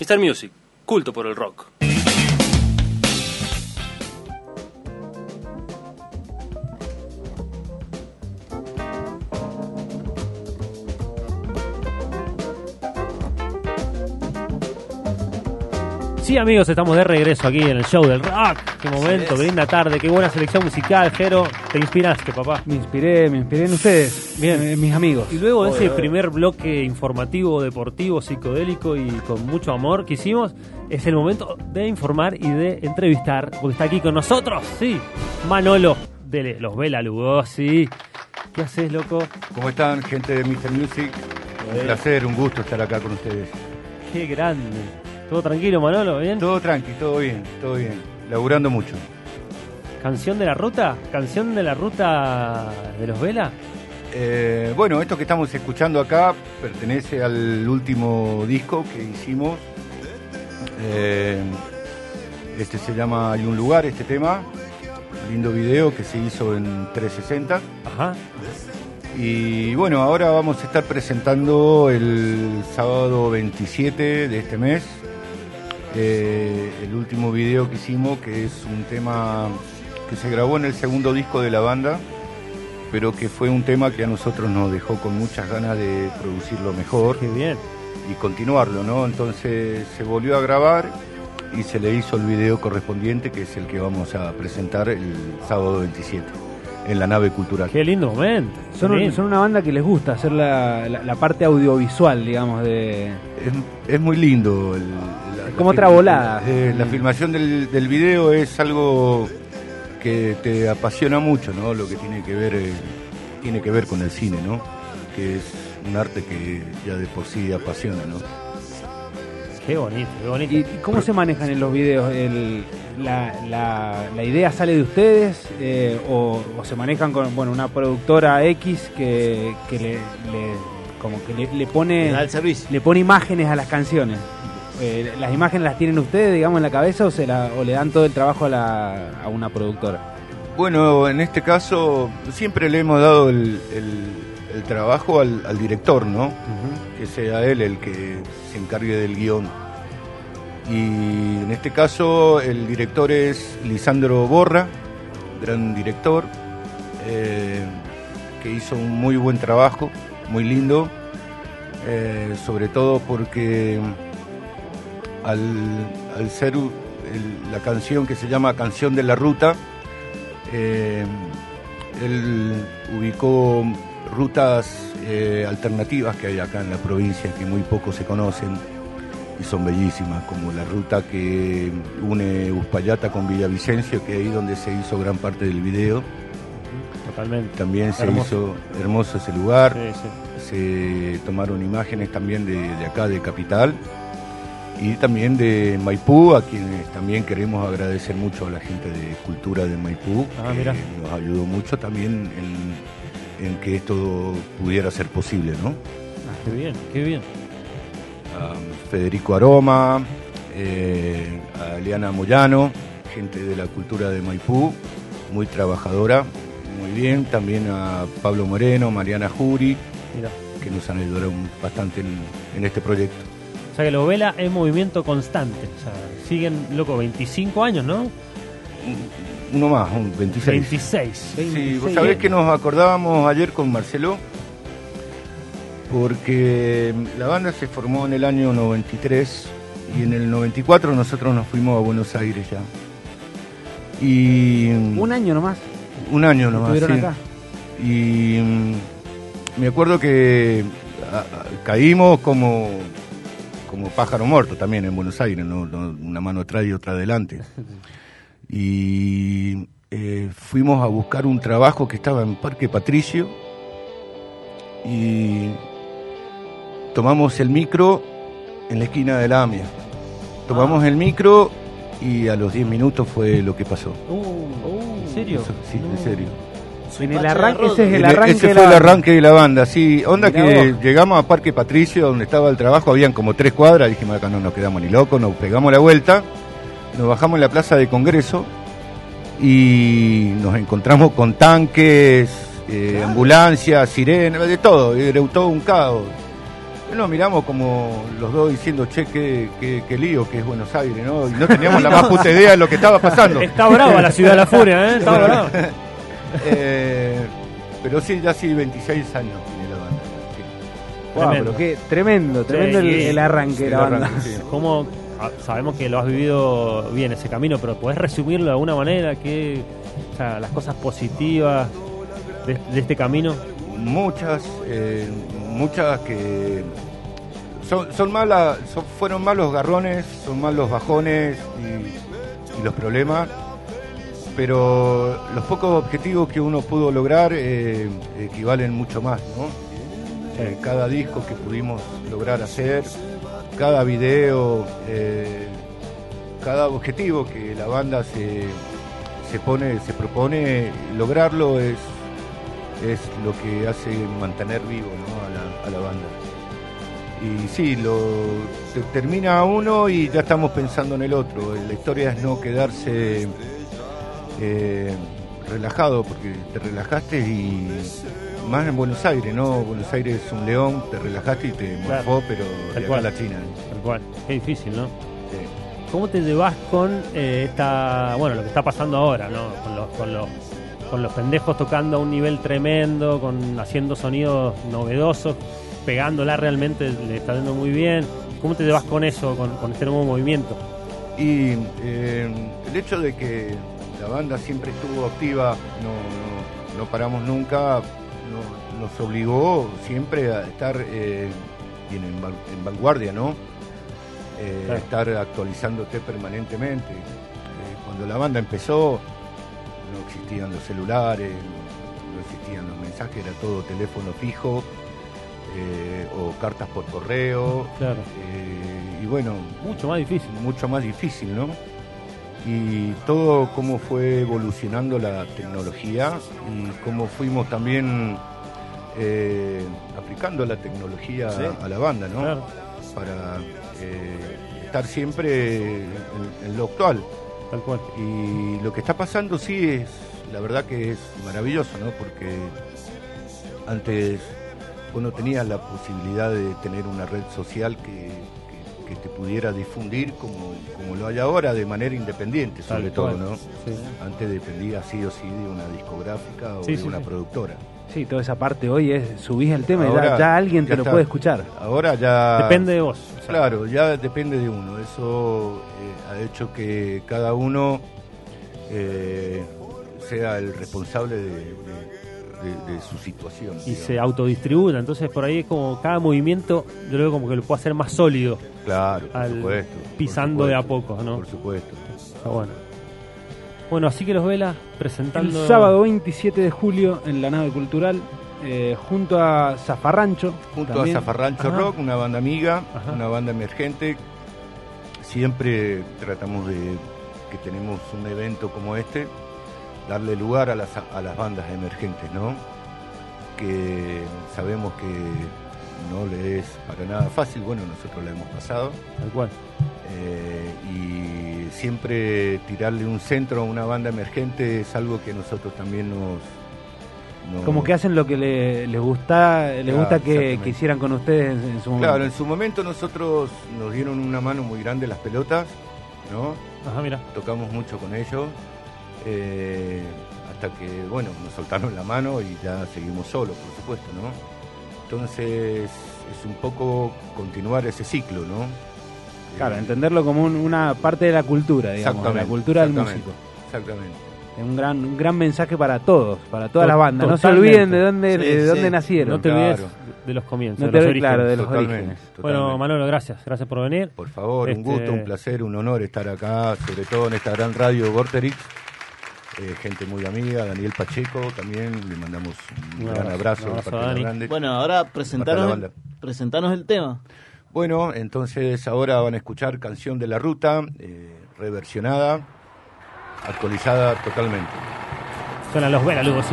Mr. Music, culto por el rock. Sí, amigos, estamos de regreso aquí en el show del rock. Qué momento, qué linda tarde, qué buena selección musical, Jero. Te inspiraste, papá. Me inspiré, me inspiré en ustedes, Bien. en mis amigos. Y luego de ese primer bloque informativo, deportivo, psicodélico y con mucho amor que hicimos, es el momento de informar y de entrevistar, porque está aquí con nosotros, sí, Manolo de Los Vela Lugosi. ¿Qué haces, loco? ¿Cómo están, gente de Mr. Music? Un placer, un gusto estar acá con ustedes. Qué grande. ¿Todo tranquilo, Manolo? ¿Bien? Todo tranqui, todo bien, todo bien. Laburando mucho. ¿Canción de la ruta? ¿Canción de la ruta de Los Vela? Eh, bueno, esto que estamos escuchando acá pertenece al último disco que hicimos. Eh, este se llama Hay un lugar, este tema. Lindo video que se hizo en 360. Ajá. Y bueno, ahora vamos a estar presentando el sábado 27 de este mes eh, el último video que hicimos, que es un tema que se grabó en el segundo disco de la banda, pero que fue un tema que a nosotros nos dejó con muchas ganas de producirlo mejor Qué bien. y continuarlo, ¿no? Entonces se volvió a grabar y se le hizo el video correspondiente, que es el que vamos a presentar el sábado 27 en la nave cultural. Qué lindo momento. Son, un- son una banda que les gusta hacer la, la- la parte audiovisual, digamos, de... Es, es muy lindo. el- como la otra volada. eh, la filmación del, del video es algo que te apasiona mucho, ¿no? Lo que tiene que ver eh, tiene que ver con el cine, ¿no? Que es un arte que ya de por sí apasiona, ¿no? Qué bonito, qué bonito. ¿Y cómo se manejan en los videos? El- la, la- la idea sale de ustedes eh, o, o se manejan con bueno una productora X que, que le, le- como que le, le pone Da el servicio. le pone imágenes a las canciones? Eh, ¿Las imágenes las tienen ustedes, digamos, en la cabeza o, se la- o le dan todo el trabajo a, la, a una productora? Bueno, en este caso siempre le hemos dado el, el- el trabajo al, al director, ¿no? Que sea él el que se encargue del guion. Y en este caso el director es Lisandro Borra, gran director, eh, que hizo un muy buen trabajo, muy lindo, eh, sobre todo porque al, al ser el- la canción que se llama Canción de la Ruta, eh, él ubicó rutas eh, alternativas que hay acá en la provincia que muy poco se conocen y son bellísimas, como la ruta que une Uspallata con Villavicencio, que es ahí donde se hizo gran parte del video. Totalmente. También se Hermoso. hizo hermoso ese lugar. Sí, sí. Se tomaron imágenes también de, de acá, de Capital, y también de Maipú, a quienes también queremos agradecer mucho a la gente de Cultura de Maipú, Ah, que mira. nos ayudó mucho también en, en que esto pudiera ser posible, ¿no? Qué bien, qué bien. A Federico Aroma, eh, a Eliana Moyano, gente de la Cultura de Maipú, muy trabajadora, muy bien, también a Pablo Moreno, Mariana Juri, Mira. que nos han ayudado bastante en, en este proyecto. O sea que los Vela es movimiento constante. O sea, siguen, loco, 25 años, ¿no? Uno más, un 26. 26. Sí, vos 26. sabés que nos acordábamos ayer con Marcelo, porque la banda se formó en el año 93 y en el 94 nosotros nos fuimos a Buenos Aires ya. Y Un año nomás. un año nomás. Estuvieron sí. acá. Y mm, me acuerdo que caímos como, como pájaro muerto también en Buenos Aires, ¿no? No, una mano atrás y otra adelante. Y eh, fuimos a buscar un trabajo que estaba en Parque Patricio y tomamos el micro en la esquina de la AMIA. Tomamos el micro y a los 10 minutos fue lo que pasó. Uh, ¿En serio? Eso, sí, en serio. En el arranque, ese es el Ese arranque. fue el arranque de la banda, sí. Onda Mirá que vos. llegamos a Parque Patricio, donde estaba el trabajo, habían como tres cuadras, dijimos acá no nos quedamos ni locos, nos pegamos la vuelta, nos bajamos en la plaza de Congreso y nos encontramos con tanques, eh, ambulancias, sirenas, de todo, era todo un caos. Nos miramos como los dos diciendo, che, qué, qué, qué lío que es Buenos Aires, ¿no? Y no teníamos la más puta idea de lo que estaba pasando. Está brava la ciudad de la furia, ¿eh? Está brava. Eh, pero sí, ya sí, 26 años tiene la banda. sí. Wow, Tremendo. pero qué tremendo, tremendo el, Sí, el arranque de la banda. arranque. ¿Cómo, ah, sabemos que lo has vivido bien ese camino, pero ¿podés resumirlo de alguna manera? ¿Qué, o sea, las cosas positivas de, de este camino? Muchas, eh, muchas que son, son malas, son- fueron malos garrones, son malos bajones y, y los problemas, pero los pocos objetivos que uno pudo lograr eh, equivalen mucho más, ¿no? Eh, cada disco que pudimos lograr hacer, cada video, eh, cada objetivo que la banda se, se pone, se propone, lograrlo es, es lo que hace mantener vivo a, la, banda. Y sí, termina uno y ya estamos pensando en el otro. La historia es no quedarse eh, relajado, porque te relajaste y más en Buenos Aires, ¿no? Buenos Aires es un león, te relajaste y te Claro. morfó, pero Tal de acá cual. a la China. Tal cual. Qué difícil, ¿no? Sí. ¿Cómo te llevas con eh, esta, bueno, lo que está pasando ahora, ¿no? Con los, con los, con los pendejos tocando a un nivel tremendo, con haciendo sonidos novedosos, pegándola realmente, le está yendo muy bien. ¿Cómo te llevas con eso, con, con este nuevo movimiento? Y eh, el hecho de que la banda siempre estuvo activa, no, no, no paramos nunca, no- nos obligó siempre a estar eh, en, van- en vanguardia, ¿no? Eh, Claro. Estar actualizándote permanentemente. Eh, cuando la banda empezó, no existían los celulares, no existían los mensajes, era todo teléfono fijo eh, o cartas por correo. Claro. eh, y bueno, Mucho más difícil. mucho más difícil, ¿no? Y todo cómo fue evolucionando la tecnología y cómo fuimos también eh, aplicando la tecnología Sí. a la banda, ¿no? Claro. Para eh, estar siempre en, en lo actual. Tal cual. Y lo que está pasando sí es, la verdad que es maravilloso, ¿no? Porque antes uno tenía la posibilidad de tener una red social que, que- te pudiera difundir como, como lo hay ahora, de manera independiente, Tal sobre todo, cual. ¿no? Sí. Antes dependía sí o sí de una discográfica o Sí, de sí, una productora. Sí, toda esa parte hoy es subís el tema y Ahora ya, ya alguien ya te lo puede escuchar. Ahora ya... Depende de vos. o sea, Claro, ya depende de uno. Eso eh, ha hecho que cada uno eh, sea el responsable de, de- de- de su situación. Y digamos. se autodistribuya. Entonces, por ahí es como cada movimiento, yo lo veo como que lo puedo hacer más sólido, Claro, por al- supuesto. por pisando de a poco, ¿no? Por supuesto. Está bueno. Bueno, así que los velas presentando. El sábado 27 de julio en la nave cultural, eh, junto a Zafarrancho. Junto también. a Zafarrancho Ajá. Rock, una banda amiga, Ajá. una banda emergente. Siempre tratamos de que tenemos un evento como este, darle lugar a las, a las bandas emergentes, ¿no? Que sabemos que no le es para nada fácil, bueno, nosotros la hemos pasado, Tal cual. eh, y siempre tirarle un centro a una banda emergente es algo que nosotros también nos... nos- Como que hacen lo que le- les gusta, les Claro, gusta que, que hicieran con ustedes en, en su momento. Claro, en su momento nosotros nos dieron una mano muy grande las pelotas, ¿no? Ajá, mira. Tocamos mucho con ellos, eh, hasta que, bueno, nos soltaron la mano y ya seguimos solos, por supuesto, ¿no? Entonces es un poco continuar ese ciclo, ¿no? Claro, Eh, entenderlo como un- una parte de la cultura, digamos, de la cultura del músico. Exactamente. Es un gran, un gran mensaje para todos, para todas las bandas. No se olviden de dónde, Sí, de dónde sí. nacieron. No te Claro. olvides de los comienzos, No de te los olvides, claro, orígenes. de los Totalmente, orígenes. Bueno. Manolo, gracias. Gracias por venir. Por favor, un Este- gusto, un placer, un honor estar acá, sobre todo en esta gran radio Vorterix. Eh, gente muy amiga, Daniel Pacheco también, le mandamos un, Un gran abrazo, un Dani. grande. Bueno, ahora banda. presentanos el tema. Bueno, entonces ahora van a escuchar Canción de la Ruta, eh, reversionada, actualizada totalmente. Suenan los velas, Lugo, sí.